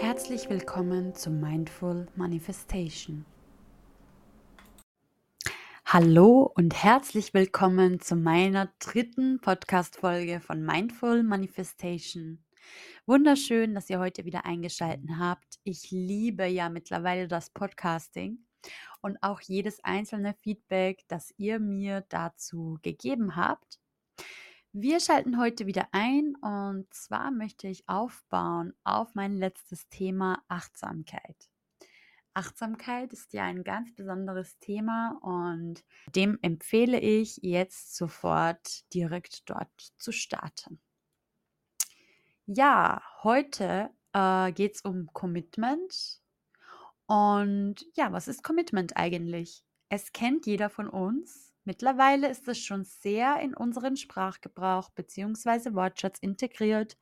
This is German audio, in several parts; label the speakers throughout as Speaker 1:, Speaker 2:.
Speaker 1: Herzlich willkommen zu Mindful Manifestation. Hallo und herzlich willkommen zu meiner dritten Podcast-Folge von Mindful Manifestation. Wunderschön, dass ihr heute wieder eingeschaltet habt. Ich liebe ja mittlerweile das Podcasting und auch jedes einzelne Feedback, das ihr mir dazu gegeben habt. Wir schalten heute wieder ein und zwar möchte ich aufbauen auf mein letztes Thema Achtsamkeit. Achtsamkeit ist ja ein ganz besonderes Thema und dem empfehle ich jetzt sofort direkt dort zu starten. Ja, heute äh, geht es um Commitment. Und ja, was ist Commitment eigentlich? Es kennt jeder von uns Mittlerweile ist es schon sehr in unseren Sprachgebrauch bzw. Wortschatz integriert.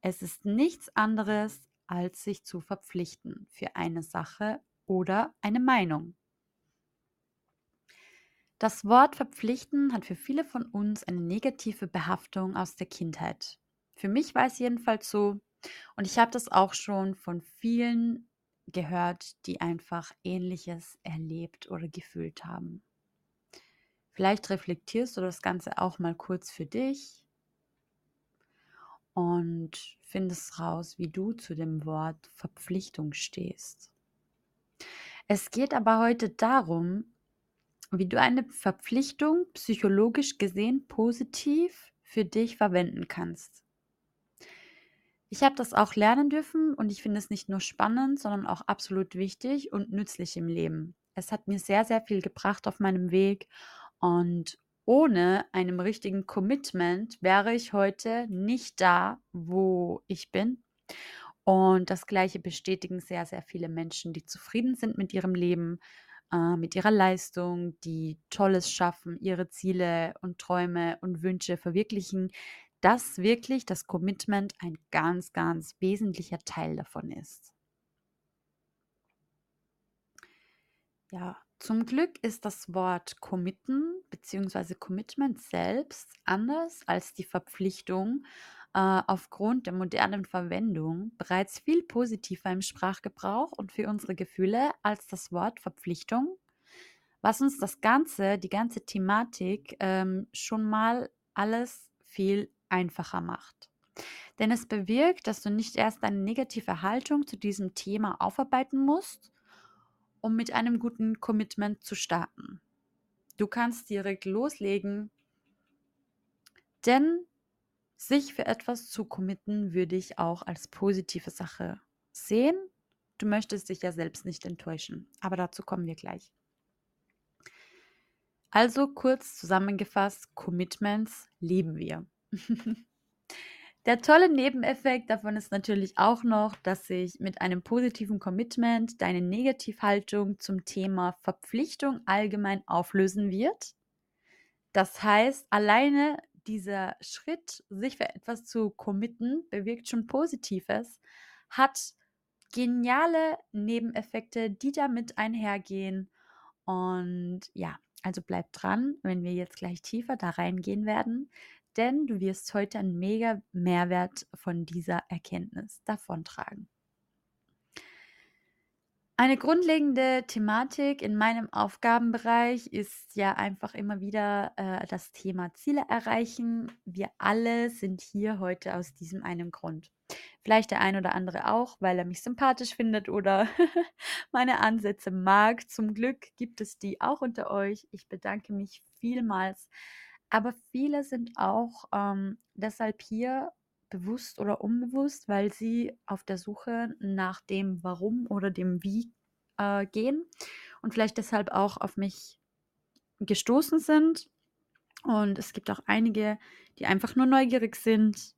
Speaker 1: Es ist nichts anderes, als sich zu verpflichten für eine Sache oder eine Meinung. Das Wort verpflichten hat für viele von uns eine negative Behaftung aus der Kindheit. Für mich war es jedenfalls so und ich habe das auch schon von vielen gehört, die einfach ähnliches erlebt oder gefühlt haben. Vielleicht reflektierst du das Ganze auch mal kurz für dich und findest raus, wie du zu dem Wort Verpflichtung stehst. Es geht aber heute darum, wie du eine Verpflichtung psychologisch gesehen positiv für dich verwenden kannst. Ich habe das auch lernen dürfen und ich finde es nicht nur spannend, sondern auch absolut wichtig und nützlich im Leben. Es hat mir sehr, sehr viel gebracht auf meinem Weg und ohne einem richtigen Commitment wäre ich heute nicht da, wo ich bin. Und das Gleiche bestätigen sehr, sehr viele Menschen, die zufrieden sind mit ihrem Leben, äh, mit ihrer Leistung, die Tolles schaffen, ihre Ziele und Träume und Wünsche verwirklichen, dass wirklich das Commitment ein ganz, ganz wesentlicher Teil davon ist. Ja, zum Glück ist das Wort committen bzw. Commitment selbst anders als die Verpflichtung äh, aufgrund der modernen Verwendung bereits viel positiver im Sprachgebrauch und für unsere Gefühle als das Wort Verpflichtung, was uns das Ganze, die ganze Thematik ähm, schon mal alles viel einfacher macht. Denn es bewirkt, dass du nicht erst eine negative Haltung zu diesem Thema aufarbeiten musst, um mit einem guten Commitment zu starten. Du kannst direkt loslegen, denn sich für etwas zu committen, würde ich auch als positive Sache sehen. Du möchtest dich ja selbst nicht enttäuschen, aber dazu kommen wir gleich. Also kurz zusammengefasst, Commitments lieben wir. Der tolle Nebeneffekt davon ist natürlich auch noch, dass sich mit einem positiven Commitment deine Negativhaltung zum Thema Verpflichtung allgemein auflösen wird. Das heißt, alleine dieser Schritt, sich für etwas zu committen, bewirkt schon Positives, hat geniale Nebeneffekte, die damit einhergehen. Und ja, also bleib dran, wenn wir jetzt gleich tiefer da reingehen werden denn du wirst heute einen mega Mehrwert von dieser Erkenntnis davontragen. Eine grundlegende Thematik in meinem Aufgabenbereich ist ja einfach immer wieder äh, das Thema Ziele erreichen. Wir alle sind hier heute aus diesem einen Grund. Vielleicht der ein oder andere auch, weil er mich sympathisch findet oder meine Ansätze mag. Zum Glück gibt es die auch unter euch. Ich bedanke mich vielmals aber viele sind auch ähm, deshalb hier bewusst oder unbewusst, weil sie auf der Suche nach dem Warum oder dem Wie äh, gehen und vielleicht deshalb auch auf mich gestoßen sind. Und es gibt auch einige, die einfach nur neugierig sind,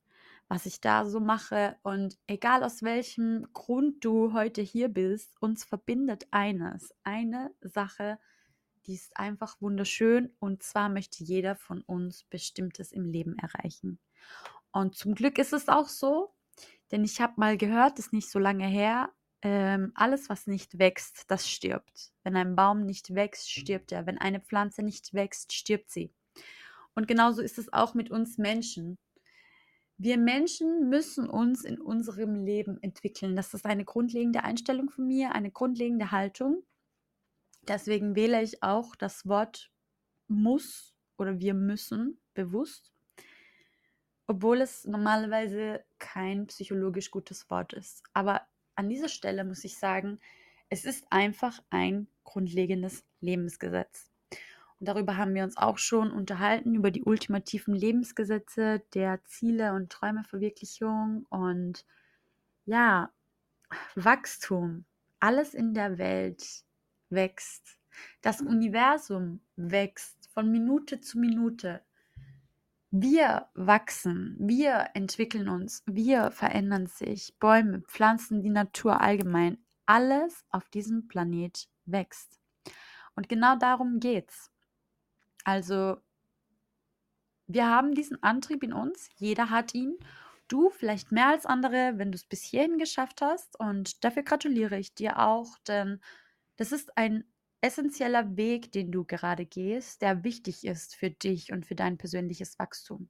Speaker 1: was ich da so mache. Und egal aus welchem Grund du heute hier bist, uns verbindet eines, eine Sache, die ist einfach wunderschön und zwar möchte jeder von uns Bestimmtes im Leben erreichen. Und zum Glück ist es auch so, denn ich habe mal gehört, ist nicht so lange her, ähm, alles, was nicht wächst, das stirbt. Wenn ein Baum nicht wächst, stirbt er. Wenn eine Pflanze nicht wächst, stirbt sie. Und genauso ist es auch mit uns Menschen. Wir Menschen müssen uns in unserem Leben entwickeln. Das ist eine grundlegende Einstellung von mir, eine grundlegende Haltung. Deswegen wähle ich auch das Wort muss oder wir müssen bewusst, obwohl es normalerweise kein psychologisch gutes Wort ist. Aber an dieser Stelle muss ich sagen, es ist einfach ein grundlegendes Lebensgesetz. Und darüber haben wir uns auch schon unterhalten, über die ultimativen Lebensgesetze der Ziele und Träumeverwirklichung und ja, Wachstum. Alles in der Welt wächst. Das Universum wächst von Minute zu Minute. Wir wachsen, wir entwickeln uns, wir verändern sich. Bäume, Pflanzen, die Natur allgemein. Alles auf diesem Planet wächst. Und genau darum geht's. Also, wir haben diesen Antrieb in uns, jeder hat ihn. Du vielleicht mehr als andere, wenn du es bis hierhin geschafft hast. Und dafür gratuliere ich dir auch, denn das ist ein essentieller Weg, den du gerade gehst, der wichtig ist für dich und für dein persönliches Wachstum.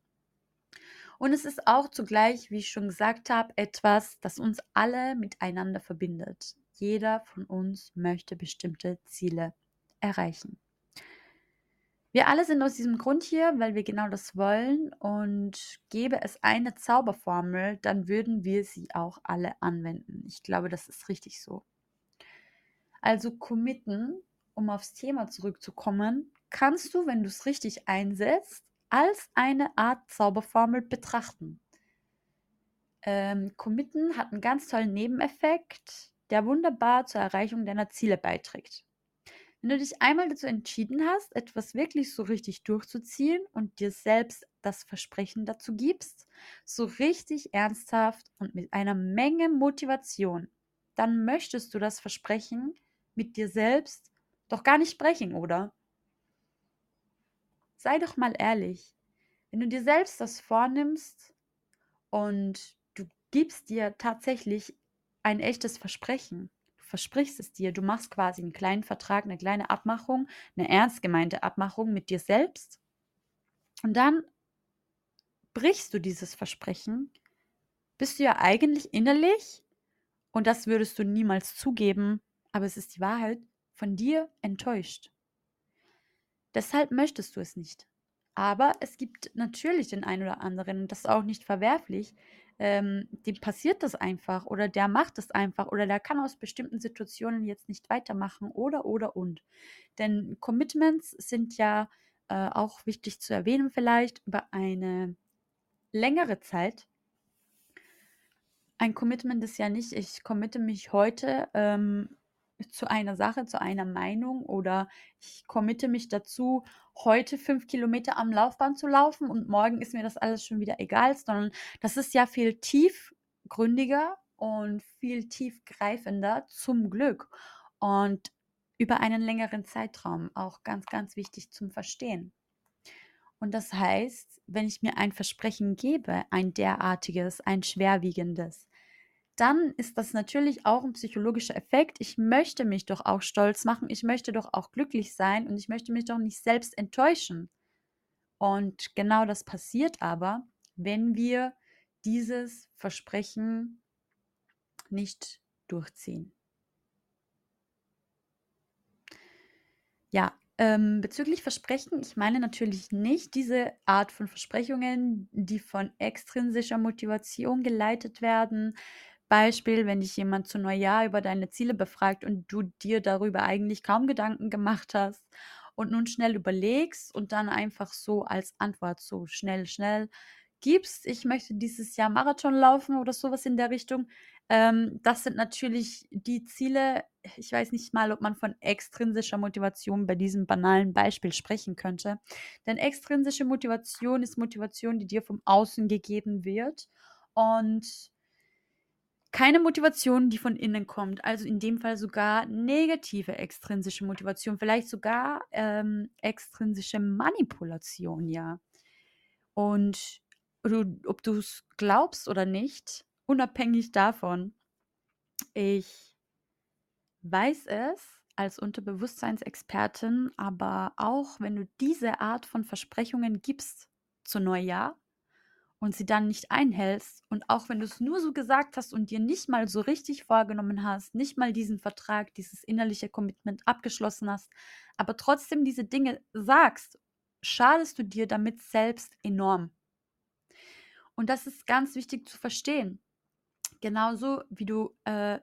Speaker 1: Und es ist auch zugleich, wie ich schon gesagt habe, etwas, das uns alle miteinander verbindet. Jeder von uns möchte bestimmte Ziele erreichen. Wir alle sind aus diesem Grund hier, weil wir genau das wollen und gäbe es eine Zauberformel, dann würden wir sie auch alle anwenden. Ich glaube, das ist richtig so. Also committen, um aufs Thema zurückzukommen, kannst du, wenn du es richtig einsetzt, als eine Art Zauberformel betrachten. Ähm, committen hat einen ganz tollen Nebeneffekt, der wunderbar zur Erreichung deiner Ziele beiträgt. Wenn du dich einmal dazu entschieden hast, etwas wirklich so richtig durchzuziehen und dir selbst das Versprechen dazu gibst, so richtig ernsthaft und mit einer Menge Motivation, dann möchtest du das Versprechen mit dir selbst doch gar nicht brechen, oder? Sei doch mal ehrlich. Wenn du dir selbst das vornimmst und du gibst dir tatsächlich ein echtes Versprechen, versprichst es dir, du machst quasi einen kleinen Vertrag, eine kleine Abmachung, eine ernst gemeinte Abmachung mit dir selbst. Und dann brichst du dieses Versprechen, bist du ja eigentlich innerlich, und das würdest du niemals zugeben, aber es ist die Wahrheit, von dir enttäuscht. Deshalb möchtest du es nicht. Aber es gibt natürlich den einen oder anderen, und das ist auch nicht verwerflich, ähm, dem passiert das einfach oder der macht es einfach oder der kann aus bestimmten Situationen jetzt nicht weitermachen oder oder und. Denn Commitments sind ja äh, auch wichtig zu erwähnen vielleicht über eine längere Zeit. Ein Commitment ist ja nicht, ich committe mich heute ähm, zu einer Sache, zu einer Meinung oder ich committe mich dazu, heute fünf Kilometer am Laufband zu laufen und morgen ist mir das alles schon wieder egal, sondern das ist ja viel tiefgründiger und viel tiefgreifender zum Glück und über einen längeren Zeitraum auch ganz, ganz wichtig zum Verstehen. Und das heißt, wenn ich mir ein Versprechen gebe, ein derartiges, ein schwerwiegendes, dann ist das natürlich auch ein psychologischer Effekt. Ich möchte mich doch auch stolz machen, ich möchte doch auch glücklich sein und ich möchte mich doch nicht selbst enttäuschen. Und genau das passiert aber, wenn wir dieses Versprechen nicht durchziehen. Ja, ähm, bezüglich Versprechen, ich meine natürlich nicht diese Art von Versprechungen, die von extrinsischer Motivation geleitet werden, Beispiel, wenn dich jemand zu Neujahr über deine Ziele befragt und du dir darüber eigentlich kaum Gedanken gemacht hast und nun schnell überlegst und dann einfach so als Antwort so schnell, schnell gibst, ich möchte dieses Jahr Marathon laufen oder sowas in der Richtung. Ähm, das sind natürlich die Ziele. Ich weiß nicht mal, ob man von extrinsischer Motivation bei diesem banalen Beispiel sprechen könnte. Denn extrinsische Motivation ist Motivation, die dir vom Außen gegeben wird. Und keine Motivation, die von innen kommt. Also in dem Fall sogar negative extrinsische Motivation, vielleicht sogar ähm, extrinsische Manipulation, ja. Und du, ob du es glaubst oder nicht, unabhängig davon, ich weiß es als Unterbewusstseinsexpertin, aber auch wenn du diese Art von Versprechungen gibst zu Neujahr, und sie dann nicht einhältst und auch wenn du es nur so gesagt hast und dir nicht mal so richtig vorgenommen hast, nicht mal diesen Vertrag, dieses innerliche Commitment abgeschlossen hast, aber trotzdem diese Dinge sagst, schadest du dir damit selbst enorm. Und das ist ganz wichtig zu verstehen. Genauso wie du, äh,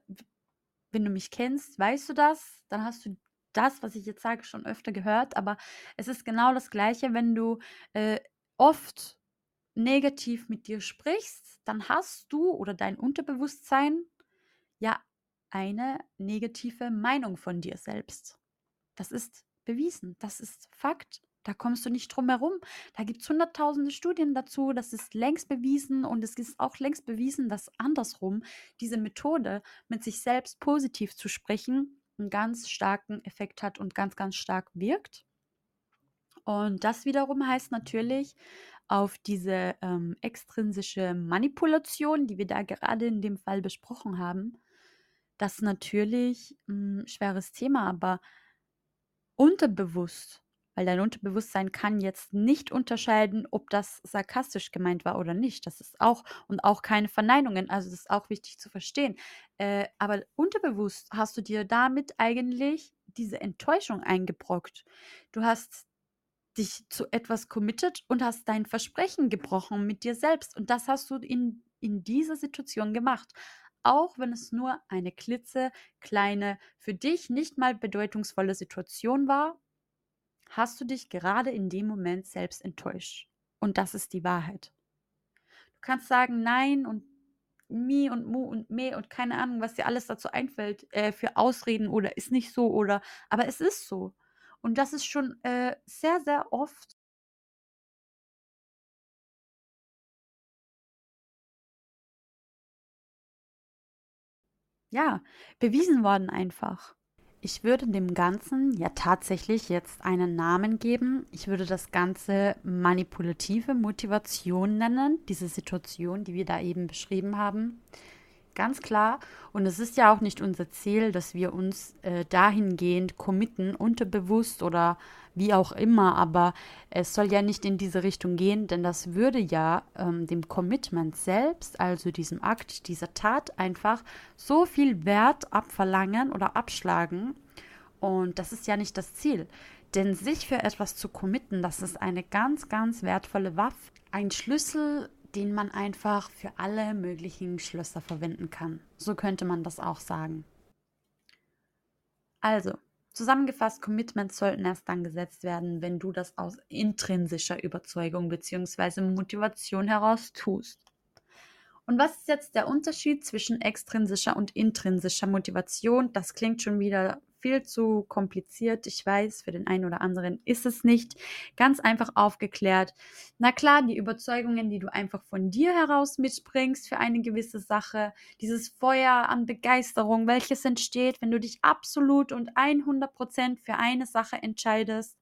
Speaker 1: wenn du mich kennst, weißt du das, dann hast du das, was ich jetzt sage, schon öfter gehört, aber es ist genau das Gleiche, wenn du äh, oft negativ mit dir sprichst, dann hast du oder dein Unterbewusstsein ja eine negative Meinung von dir selbst. Das ist bewiesen, das ist Fakt. Da kommst du nicht drum herum. Da gibt es hunderttausende Studien dazu. Das ist längst bewiesen und es ist auch längst bewiesen, dass andersrum diese Methode, mit sich selbst positiv zu sprechen, einen ganz starken Effekt hat und ganz, ganz stark wirkt. Und das wiederum heißt natürlich, auf diese ähm, extrinsische Manipulation, die wir da gerade in dem Fall besprochen haben, das ist natürlich ein hm, schweres Thema, aber unterbewusst, weil dein Unterbewusstsein kann jetzt nicht unterscheiden, ob das sarkastisch gemeint war oder nicht. Das ist auch und auch keine Verneinungen. Also das ist auch wichtig zu verstehen. Äh, aber unterbewusst hast du dir damit eigentlich diese Enttäuschung eingebrockt. Du hast dich zu etwas committed und hast dein Versprechen gebrochen mit dir selbst. Und das hast du in, in dieser Situation gemacht. Auch wenn es nur eine klitzekleine, für dich nicht mal bedeutungsvolle Situation war, hast du dich gerade in dem Moment selbst enttäuscht. Und das ist die Wahrheit. Du kannst sagen Nein und Mi und Mu und Me und keine Ahnung, was dir alles dazu einfällt äh, für Ausreden oder ist nicht so oder, aber es ist so. Und das ist schon äh, sehr, sehr oft ja, bewiesen worden einfach. Ich würde dem Ganzen ja tatsächlich jetzt einen Namen geben. Ich würde das Ganze manipulative Motivation nennen, diese Situation, die wir da eben beschrieben haben. Ganz klar. Und es ist ja auch nicht unser Ziel, dass wir uns äh, dahingehend committen, unterbewusst oder wie auch immer. Aber es soll ja nicht in diese Richtung gehen, denn das würde ja ähm, dem Commitment selbst, also diesem Akt, dieser Tat einfach so viel Wert abverlangen oder abschlagen. Und das ist ja nicht das Ziel. Denn sich für etwas zu committen, das ist eine ganz, ganz wertvolle Waffe. Ein Schlüssel den man einfach für alle möglichen Schlösser verwenden kann. So könnte man das auch sagen. Also, zusammengefasst, Commitments sollten erst dann gesetzt werden, wenn du das aus intrinsischer Überzeugung bzw. Motivation heraus tust. Und was ist jetzt der Unterschied zwischen extrinsischer und intrinsischer Motivation? Das klingt schon wieder viel zu kompliziert. Ich weiß, für den einen oder anderen ist es nicht. Ganz einfach aufgeklärt. Na klar, die Überzeugungen, die du einfach von dir heraus mitbringst für eine gewisse Sache, dieses Feuer an Begeisterung, welches entsteht, wenn du dich absolut und 100 Prozent für eine Sache entscheidest.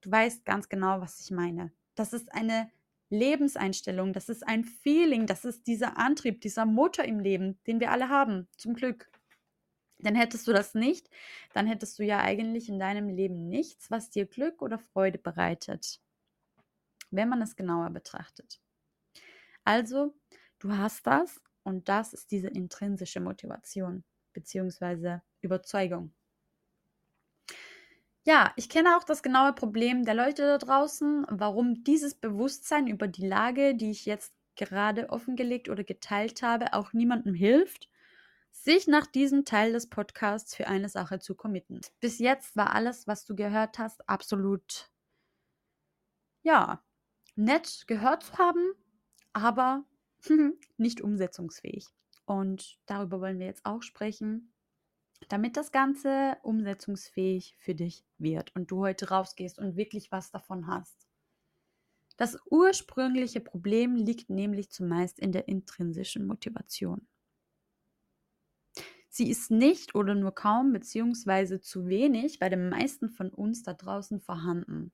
Speaker 1: Du weißt ganz genau, was ich meine. Das ist eine Lebenseinstellung, das ist ein Feeling, das ist dieser Antrieb, dieser Motor im Leben, den wir alle haben, zum Glück. Denn hättest du das nicht, dann hättest du ja eigentlich in deinem Leben nichts, was dir Glück oder Freude bereitet, wenn man es genauer betrachtet. Also, du hast das und das ist diese intrinsische Motivation bzw. Überzeugung. Ja, ich kenne auch das genaue Problem der Leute da draußen, warum dieses Bewusstsein über die Lage, die ich jetzt gerade offengelegt oder geteilt habe, auch niemandem hilft sich nach diesem Teil des Podcasts für eine Sache zu committen. Bis jetzt war alles, was du gehört hast, absolut, ja, nett gehört zu haben, aber nicht umsetzungsfähig. Und darüber wollen wir jetzt auch sprechen, damit das Ganze umsetzungsfähig für dich wird und du heute rausgehst und wirklich was davon hast. Das ursprüngliche Problem liegt nämlich zumeist in der intrinsischen Motivation. Sie ist nicht oder nur kaum beziehungsweise zu wenig bei den meisten von uns da draußen vorhanden.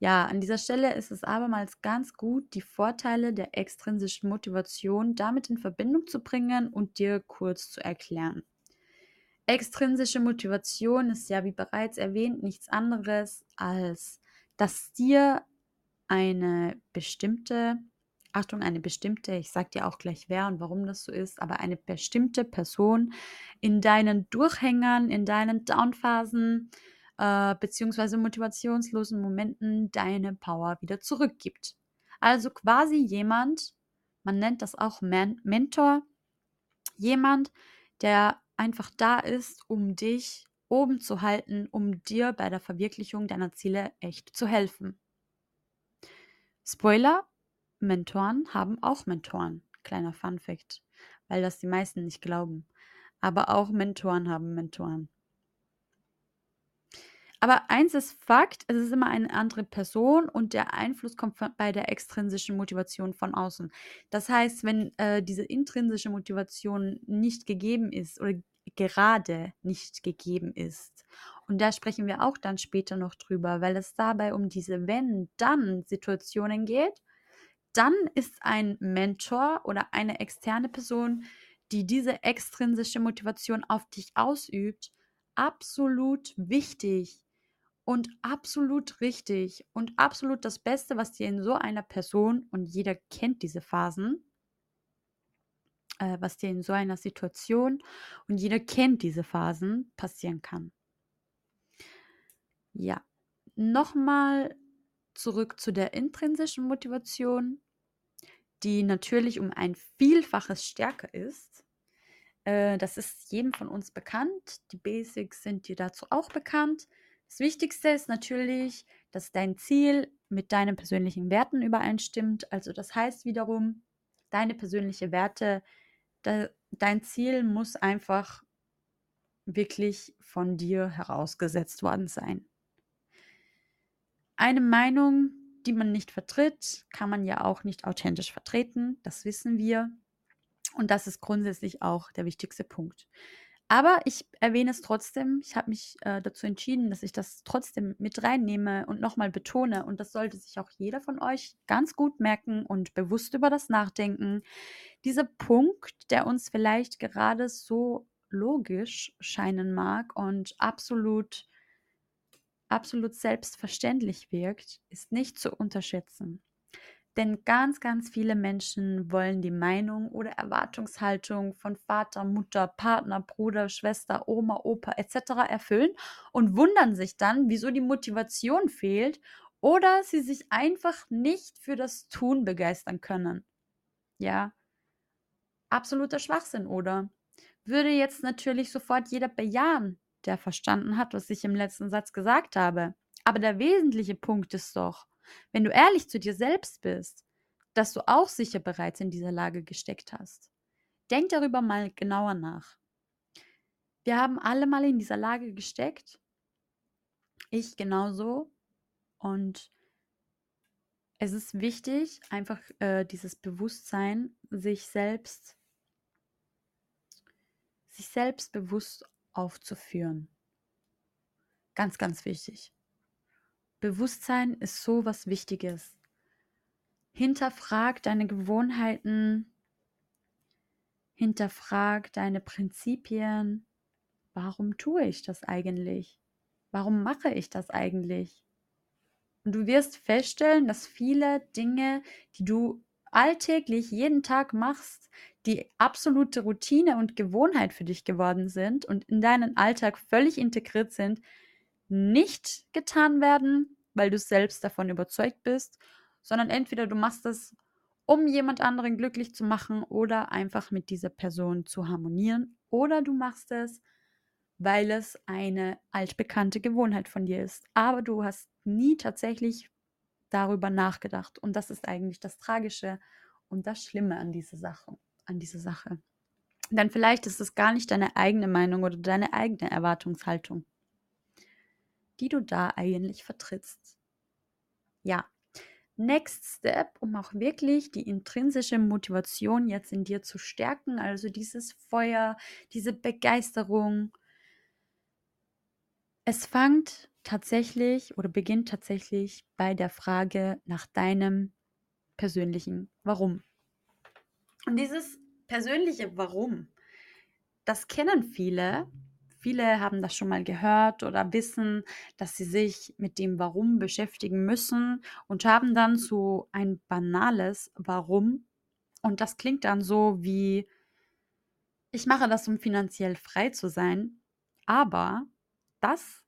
Speaker 1: Ja, an dieser Stelle ist es abermals ganz gut, die Vorteile der extrinsischen Motivation damit in Verbindung zu bringen und dir kurz zu erklären. Extrinsische Motivation ist ja, wie bereits erwähnt, nichts anderes als, dass dir eine bestimmte, Achtung, eine bestimmte, ich sag dir auch gleich wer und warum das so ist, aber eine bestimmte Person in deinen Durchhängern, in deinen Downphasen äh, beziehungsweise motivationslosen Momenten deine Power wieder zurückgibt. Also quasi jemand, man nennt das auch Man Mentor, jemand, der einfach da ist, um dich oben zu halten, um dir bei der Verwirklichung deiner Ziele echt zu helfen. Spoiler, Mentoren haben auch Mentoren. Kleiner Fun fact, weil das die meisten nicht glauben. Aber auch Mentoren haben Mentoren. Aber eins ist Fakt, es ist immer eine andere Person und der Einfluss kommt bei der extrinsischen Motivation von außen. Das heißt, wenn äh, diese intrinsische Motivation nicht gegeben ist oder gerade nicht gegeben ist. Und da sprechen wir auch dann später noch drüber, weil es dabei um diese Wenn-Dann-Situationen geht. Dann ist ein Mentor oder eine externe Person, die diese extrinsische Motivation auf dich ausübt, absolut wichtig und absolut richtig und absolut das Beste, was dir in so einer Person, und jeder kennt diese Phasen, äh, was dir in so einer Situation, und jeder kennt diese Phasen, passieren kann. Ja, nochmal zurück zu der intrinsischen Motivation, die natürlich um ein Vielfaches stärker ist. Äh, das ist jedem von uns bekannt. Die Basics sind dir dazu auch bekannt. Das Wichtigste ist natürlich, dass dein Ziel mit deinen persönlichen Werten übereinstimmt. Also das heißt wiederum, deine persönlichen Werte, de, dein Ziel muss einfach wirklich von dir herausgesetzt worden sein. Eine Meinung, die man nicht vertritt, kann man ja auch nicht authentisch vertreten. Das wissen wir. Und das ist grundsätzlich auch der wichtigste Punkt. Aber ich erwähne es trotzdem. Ich habe mich äh, dazu entschieden, dass ich das trotzdem mit reinnehme und nochmal betone. Und das sollte sich auch jeder von euch ganz gut merken und bewusst über das nachdenken. Dieser Punkt, der uns vielleicht gerade so logisch scheinen mag und absolut, absolut selbstverständlich wirkt, ist nicht zu unterschätzen. Denn ganz, ganz viele Menschen wollen die Meinung oder Erwartungshaltung von Vater, Mutter, Partner, Bruder, Schwester, Oma, Opa etc. erfüllen und wundern sich dann, wieso die Motivation fehlt oder sie sich einfach nicht für das Tun begeistern können. Ja, absoluter Schwachsinn, oder? Würde jetzt natürlich sofort jeder bejahen, der verstanden hat, was ich im letzten Satz gesagt habe. Aber der wesentliche Punkt ist doch, wenn du ehrlich zu dir selbst bist, dass du auch sicher bereits in dieser Lage gesteckt hast. Denk darüber mal genauer nach. Wir haben alle mal in dieser Lage gesteckt. Ich genauso. Und es ist wichtig, einfach äh, dieses Bewusstsein, sich selbst, sich selbst bewusst aufzuführen. Ganz, ganz wichtig. Bewusstsein ist so was Wichtiges. Hinterfrag deine Gewohnheiten, hinterfrag deine Prinzipien. Warum tue ich das eigentlich? Warum mache ich das eigentlich? Und du wirst feststellen, dass viele Dinge, die du alltäglich jeden Tag machst, die absolute Routine und Gewohnheit für dich geworden sind und in deinen Alltag völlig integriert sind, nicht getan werden, weil du selbst davon überzeugt bist, sondern entweder du machst es, um jemand anderen glücklich zu machen oder einfach mit dieser Person zu harmonieren, oder du machst es, weil es eine altbekannte Gewohnheit von dir ist. Aber du hast nie tatsächlich darüber nachgedacht. Und das ist eigentlich das Tragische und das Schlimme an dieser Sache. An dieser Sache. Denn vielleicht ist es gar nicht deine eigene Meinung oder deine eigene Erwartungshaltung die du da eigentlich vertrittst. Ja, Next Step, um auch wirklich die intrinsische Motivation jetzt in dir zu stärken, also dieses Feuer, diese Begeisterung. Es fängt tatsächlich oder beginnt tatsächlich bei der Frage nach deinem persönlichen Warum. Und dieses persönliche Warum, das kennen viele, Viele haben das schon mal gehört oder wissen, dass sie sich mit dem Warum beschäftigen müssen und haben dann so ein banales Warum. Und das klingt dann so wie, ich mache das, um finanziell frei zu sein. Aber das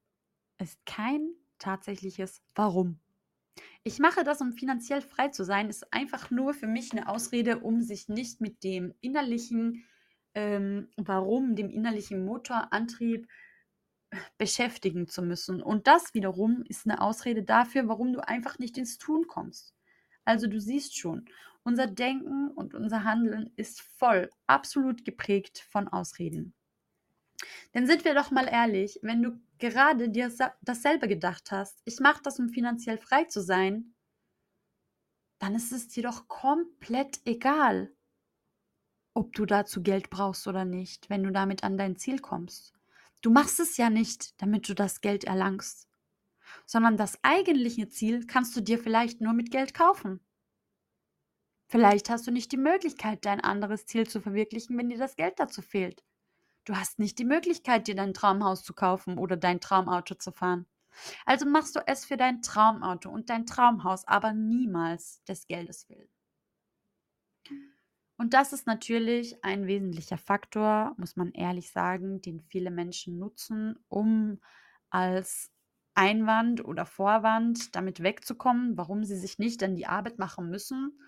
Speaker 1: ist kein tatsächliches Warum. Ich mache das, um finanziell frei zu sein, ist einfach nur für mich eine Ausrede, um sich nicht mit dem innerlichen ähm, Warum, dem innerlichen Motorantrieb beschäftigen zu müssen. Und das wiederum ist eine Ausrede dafür, warum du einfach nicht ins Tun kommst. Also du siehst schon, unser Denken und unser Handeln ist voll, absolut geprägt von Ausreden. Denn sind wir doch mal ehrlich, wenn du gerade dir dasselbe gedacht hast, ich mache das, um finanziell frei zu sein, dann ist es dir doch komplett egal, ob du dazu Geld brauchst oder nicht, wenn du damit an dein Ziel kommst. Du machst es ja nicht, damit du das Geld erlangst, sondern das eigentliche Ziel kannst du dir vielleicht nur mit Geld kaufen. Vielleicht hast du nicht die Möglichkeit, dein anderes Ziel zu verwirklichen, wenn dir das Geld dazu fehlt. Du hast nicht die Möglichkeit, dir dein Traumhaus zu kaufen oder dein Traumauto zu fahren. Also machst du es für dein Traumauto und dein Traumhaus, aber niemals des Geldes willen. Und das ist natürlich ein wesentlicher Faktor, muss man ehrlich sagen, den viele Menschen nutzen, um als Einwand oder Vorwand damit wegzukommen, warum sie sich nicht an die Arbeit machen müssen,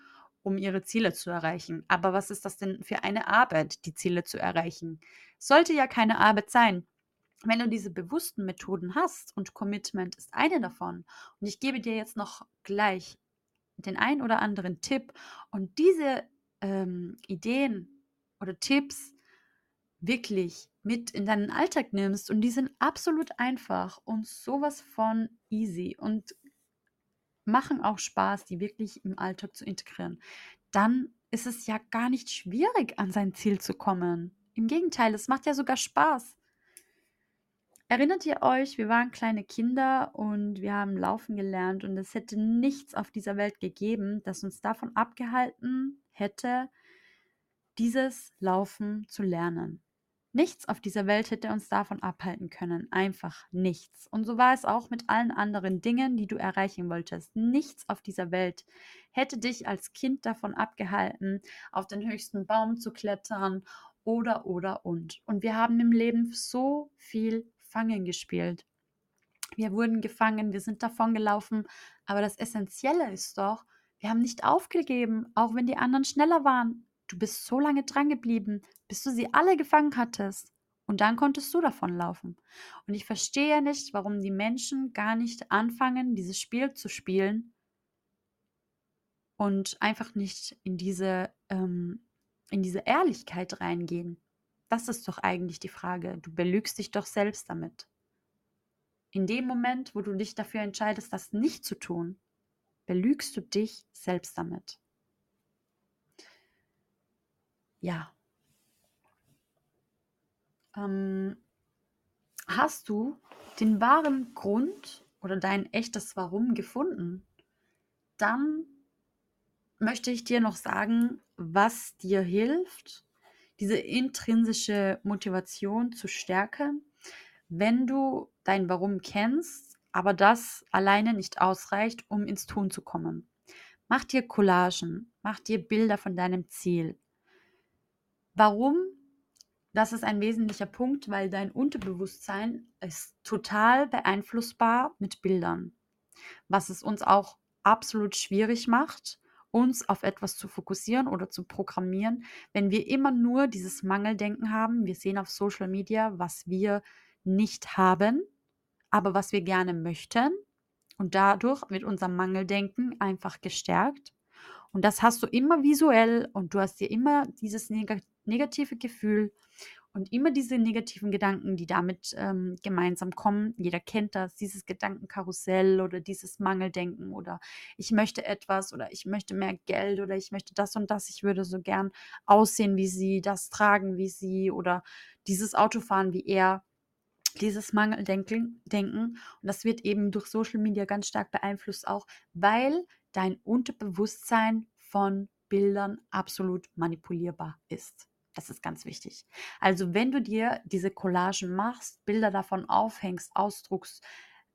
Speaker 1: um ihre Ziele zu erreichen. Aber was ist das denn für eine Arbeit, die Ziele zu erreichen? Sollte ja keine Arbeit sein. Wenn du diese bewussten Methoden hast und Commitment ist eine davon, und ich gebe dir jetzt noch gleich den ein oder anderen Tipp und diese ähm, Ideen oder Tipps wirklich mit in deinen Alltag nimmst und die sind absolut einfach und sowas von easy und machen auch Spaß, die wirklich im Alltag zu integrieren, dann ist es ja gar nicht schwierig, an sein Ziel zu kommen. Im Gegenteil, es macht ja sogar Spaß. Erinnert ihr euch, wir waren kleine Kinder und wir haben laufen gelernt und es hätte nichts auf dieser Welt gegeben, das uns davon abgehalten hätte, dieses Laufen zu lernen. Nichts auf dieser Welt hätte uns davon abhalten können. Einfach nichts. Und so war es auch mit allen anderen Dingen, die du erreichen wolltest. Nichts auf dieser Welt hätte dich als Kind davon abgehalten, auf den höchsten Baum zu klettern oder, oder, und. Und wir haben im Leben so viel Fangen gespielt. Wir wurden gefangen, wir sind davon gelaufen. Aber das Essentielle ist doch, wir haben nicht aufgegeben, auch wenn die anderen schneller waren. Du bist so lange dran geblieben, bis du sie alle gefangen hattest. Und dann konntest du davonlaufen. Und ich verstehe nicht, warum die Menschen gar nicht anfangen, dieses Spiel zu spielen und einfach nicht in diese, ähm, in diese Ehrlichkeit reingehen. Das ist doch eigentlich die Frage. Du belügst dich doch selbst damit. In dem Moment, wo du dich dafür entscheidest, das nicht zu tun, belügst du dich selbst damit. Ja. Ähm, hast du den wahren Grund oder dein echtes Warum gefunden? Dann möchte ich dir noch sagen, was dir hilft, diese intrinsische Motivation zu stärken, wenn du dein Warum kennst, aber das alleine nicht ausreicht, um ins Tun zu kommen. Mach dir Collagen, mach dir Bilder von deinem Ziel. Warum? Das ist ein wesentlicher Punkt, weil dein Unterbewusstsein ist total beeinflussbar mit Bildern, was es uns auch absolut schwierig macht, uns auf etwas zu fokussieren oder zu programmieren, wenn wir immer nur dieses Mangeldenken haben. Wir sehen auf Social Media, was wir nicht haben, aber was wir gerne möchten. Und dadurch wird unser Mangeldenken einfach gestärkt. Und das hast du immer visuell und du hast dir immer dieses negative Gefühl und immer diese negativen Gedanken, die damit ähm, gemeinsam kommen. Jeder kennt das, dieses Gedankenkarussell oder dieses Mangeldenken oder ich möchte etwas oder ich möchte mehr Geld oder ich möchte das und das, ich würde so gern aussehen wie sie, das tragen wie sie oder dieses Auto fahren wie er dieses Mangeldenken denken. und das wird eben durch Social Media ganz stark beeinflusst auch, weil dein Unterbewusstsein von Bildern absolut manipulierbar ist. Das ist ganz wichtig. Also wenn du dir diese Collagen machst, Bilder davon aufhängst, ausdruckst,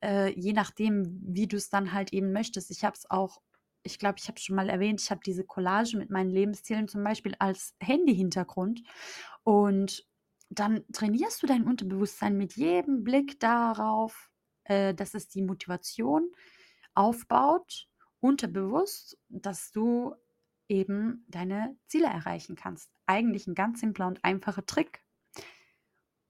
Speaker 1: äh, je nachdem, wie du es dann halt eben möchtest. Ich habe es auch, ich glaube, ich habe es schon mal erwähnt, ich habe diese Collage mit meinen Lebenszielen zum Beispiel als Handy-Hintergrund. Und dann trainierst du dein Unterbewusstsein mit jedem Blick darauf, äh, dass es die Motivation aufbaut, unterbewusst, dass du eben deine Ziele erreichen kannst. Eigentlich ein ganz simpler und einfacher Trick.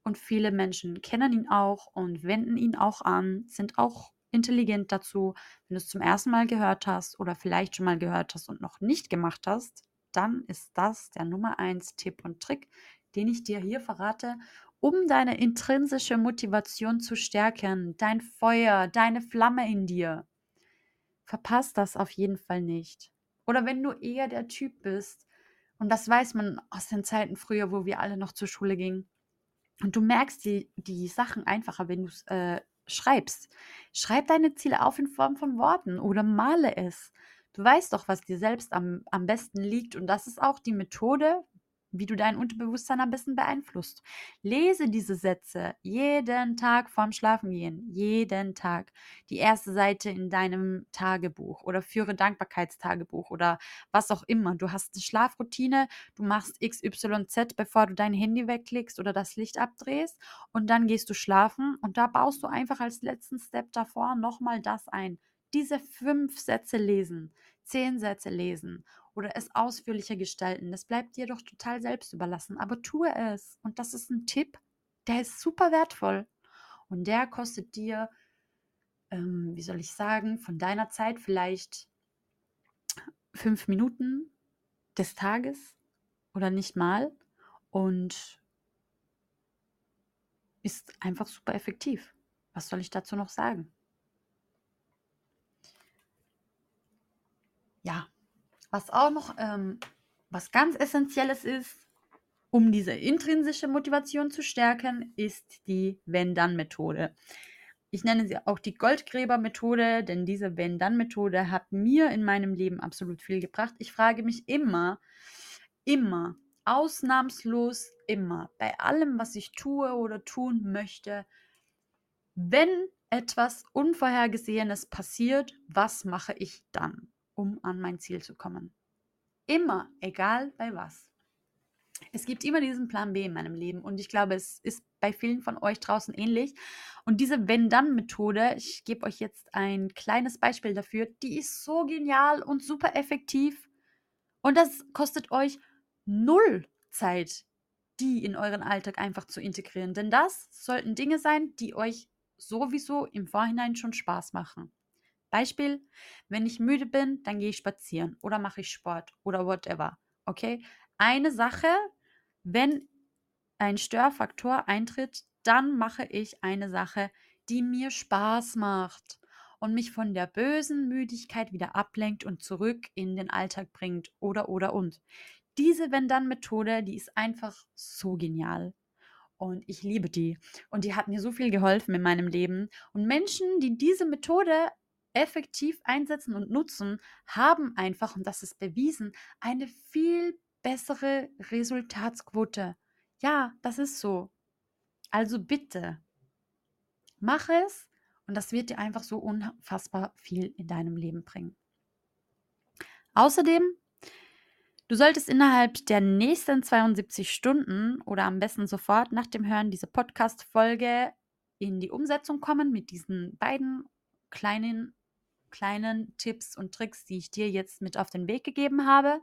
Speaker 1: Und viele Menschen kennen ihn auch und wenden ihn auch an, sind auch intelligent dazu. Wenn du es zum ersten Mal gehört hast oder vielleicht schon mal gehört hast und noch nicht gemacht hast, dann ist das der Nummer eins Tipp und Trick, den ich dir hier verrate, um deine intrinsische Motivation zu stärken, dein Feuer, deine Flamme in dir. Verpasst das auf jeden Fall nicht. Oder wenn du eher der Typ bist, und das weiß man aus den Zeiten früher, wo wir alle noch zur Schule gingen, und du merkst die, die Sachen einfacher, wenn du es äh, schreibst. Schreib deine Ziele auf in Form von Worten oder male es. Du weißt doch, was dir selbst am, am besten liegt. Und das ist auch die Methode, wie du dein Unterbewusstsein am besten beeinflusst. Lese diese Sätze jeden Tag vorm Schlafengehen, jeden Tag. Die erste Seite in deinem Tagebuch oder führe Dankbarkeitstagebuch oder was auch immer. Du hast eine Schlafroutine, du machst XYZ, bevor du dein Handy wegklickst oder das Licht abdrehst und dann gehst du schlafen und da baust du einfach als letzten Step davor nochmal das ein. Diese fünf Sätze lesen, zehn Sätze lesen oder es ausführlicher gestalten. Das bleibt dir doch total selbst überlassen, aber tue es. Und das ist ein Tipp, der ist super wertvoll. Und der kostet dir, ähm, wie soll ich sagen, von deiner Zeit vielleicht fünf Minuten des Tages oder nicht mal und ist einfach super effektiv. Was soll ich dazu noch sagen? Ja, was auch noch ähm, was ganz Essentielles ist, um diese intrinsische Motivation zu stärken, ist die Wenn-Dann-Methode. Ich nenne sie auch die Goldgräber-Methode, denn diese Wenn-Dann-Methode hat mir in meinem Leben absolut viel gebracht. Ich frage mich immer, immer, ausnahmslos immer, bei allem, was ich tue oder tun möchte, wenn etwas Unvorhergesehenes passiert, was mache ich dann? Um an mein Ziel zu kommen. Immer, egal bei was. Es gibt immer diesen Plan B in meinem Leben und ich glaube, es ist bei vielen von euch draußen ähnlich. Und diese Wenn-Dann-Methode, ich gebe euch jetzt ein kleines Beispiel dafür, die ist so genial und super effektiv. Und das kostet euch null Zeit, die in euren Alltag einfach zu integrieren. Denn das sollten Dinge sein, die euch sowieso im Vorhinein schon Spaß machen. Beispiel, wenn ich müde bin, dann gehe ich spazieren oder mache ich Sport oder whatever. Okay? Eine Sache, wenn ein Störfaktor eintritt, dann mache ich eine Sache, die mir Spaß macht und mich von der bösen Müdigkeit wieder ablenkt und zurück in den Alltag bringt oder oder und. Diese Wenn-Dann-Methode, die ist einfach so genial. Und ich liebe die. Und die hat mir so viel geholfen in meinem Leben. Und Menschen, die diese Methode effektiv einsetzen und nutzen, haben einfach, und das ist bewiesen, eine viel bessere Resultatsquote. Ja, das ist so. Also bitte, mach es und das wird dir einfach so unfassbar viel in deinem Leben bringen. Außerdem, du solltest innerhalb der nächsten 72 Stunden oder am besten sofort nach dem Hören dieser Podcast-Folge in die Umsetzung kommen mit diesen beiden kleinen kleinen Tipps und Tricks, die ich dir jetzt mit auf den Weg gegeben habe.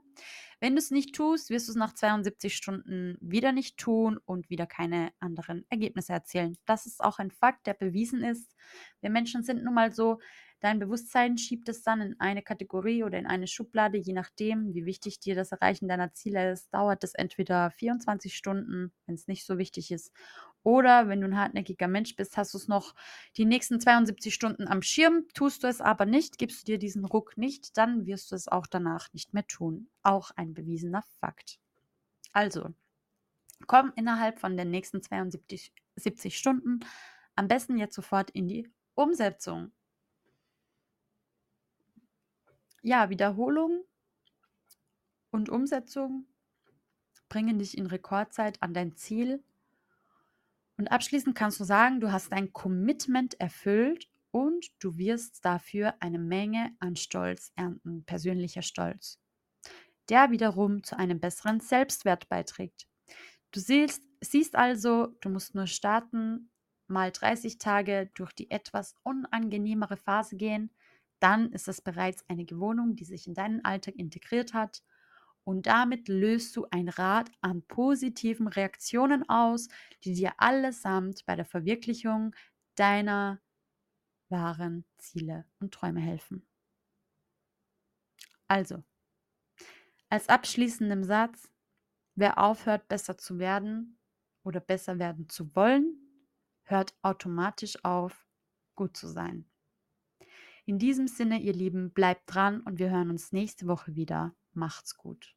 Speaker 1: Wenn du es nicht tust, wirst du es nach 72 Stunden wieder nicht tun und wieder keine anderen Ergebnisse erzielen. Das ist auch ein Fakt, der bewiesen ist. Wir Menschen sind nun mal so, dein Bewusstsein schiebt es dann in eine Kategorie oder in eine Schublade, je nachdem, wie wichtig dir das Erreichen deiner Ziele ist. Dauert es entweder 24 Stunden, wenn es nicht so wichtig ist, oder wenn du ein hartnäckiger Mensch bist, hast du es noch die nächsten 72 Stunden am Schirm, tust du es aber nicht, gibst du dir diesen Ruck nicht, dann wirst du es auch danach nicht mehr tun. Auch ein bewiesener Fakt. Also, komm innerhalb von den nächsten 72 70 Stunden am besten jetzt sofort in die Umsetzung. Ja, Wiederholung und Umsetzung bringen dich in Rekordzeit an dein Ziel. Und abschließend kannst du sagen, du hast dein Commitment erfüllt und du wirst dafür eine Menge an Stolz ernten, persönlicher Stolz, der wiederum zu einem besseren Selbstwert beiträgt. Du siehst, siehst also, du musst nur starten, mal 30 Tage durch die etwas unangenehmere Phase gehen, dann ist es bereits eine Gewohnung, die sich in deinen Alltag integriert hat und damit löst du ein Rad an positiven Reaktionen aus, die dir allesamt bei der Verwirklichung deiner wahren Ziele und Träume helfen. Also, als abschließendem Satz, wer aufhört, besser zu werden oder besser werden zu wollen, hört automatisch auf, gut zu sein. In diesem Sinne, ihr Lieben, bleibt dran und wir hören uns nächste Woche wieder. Macht's gut.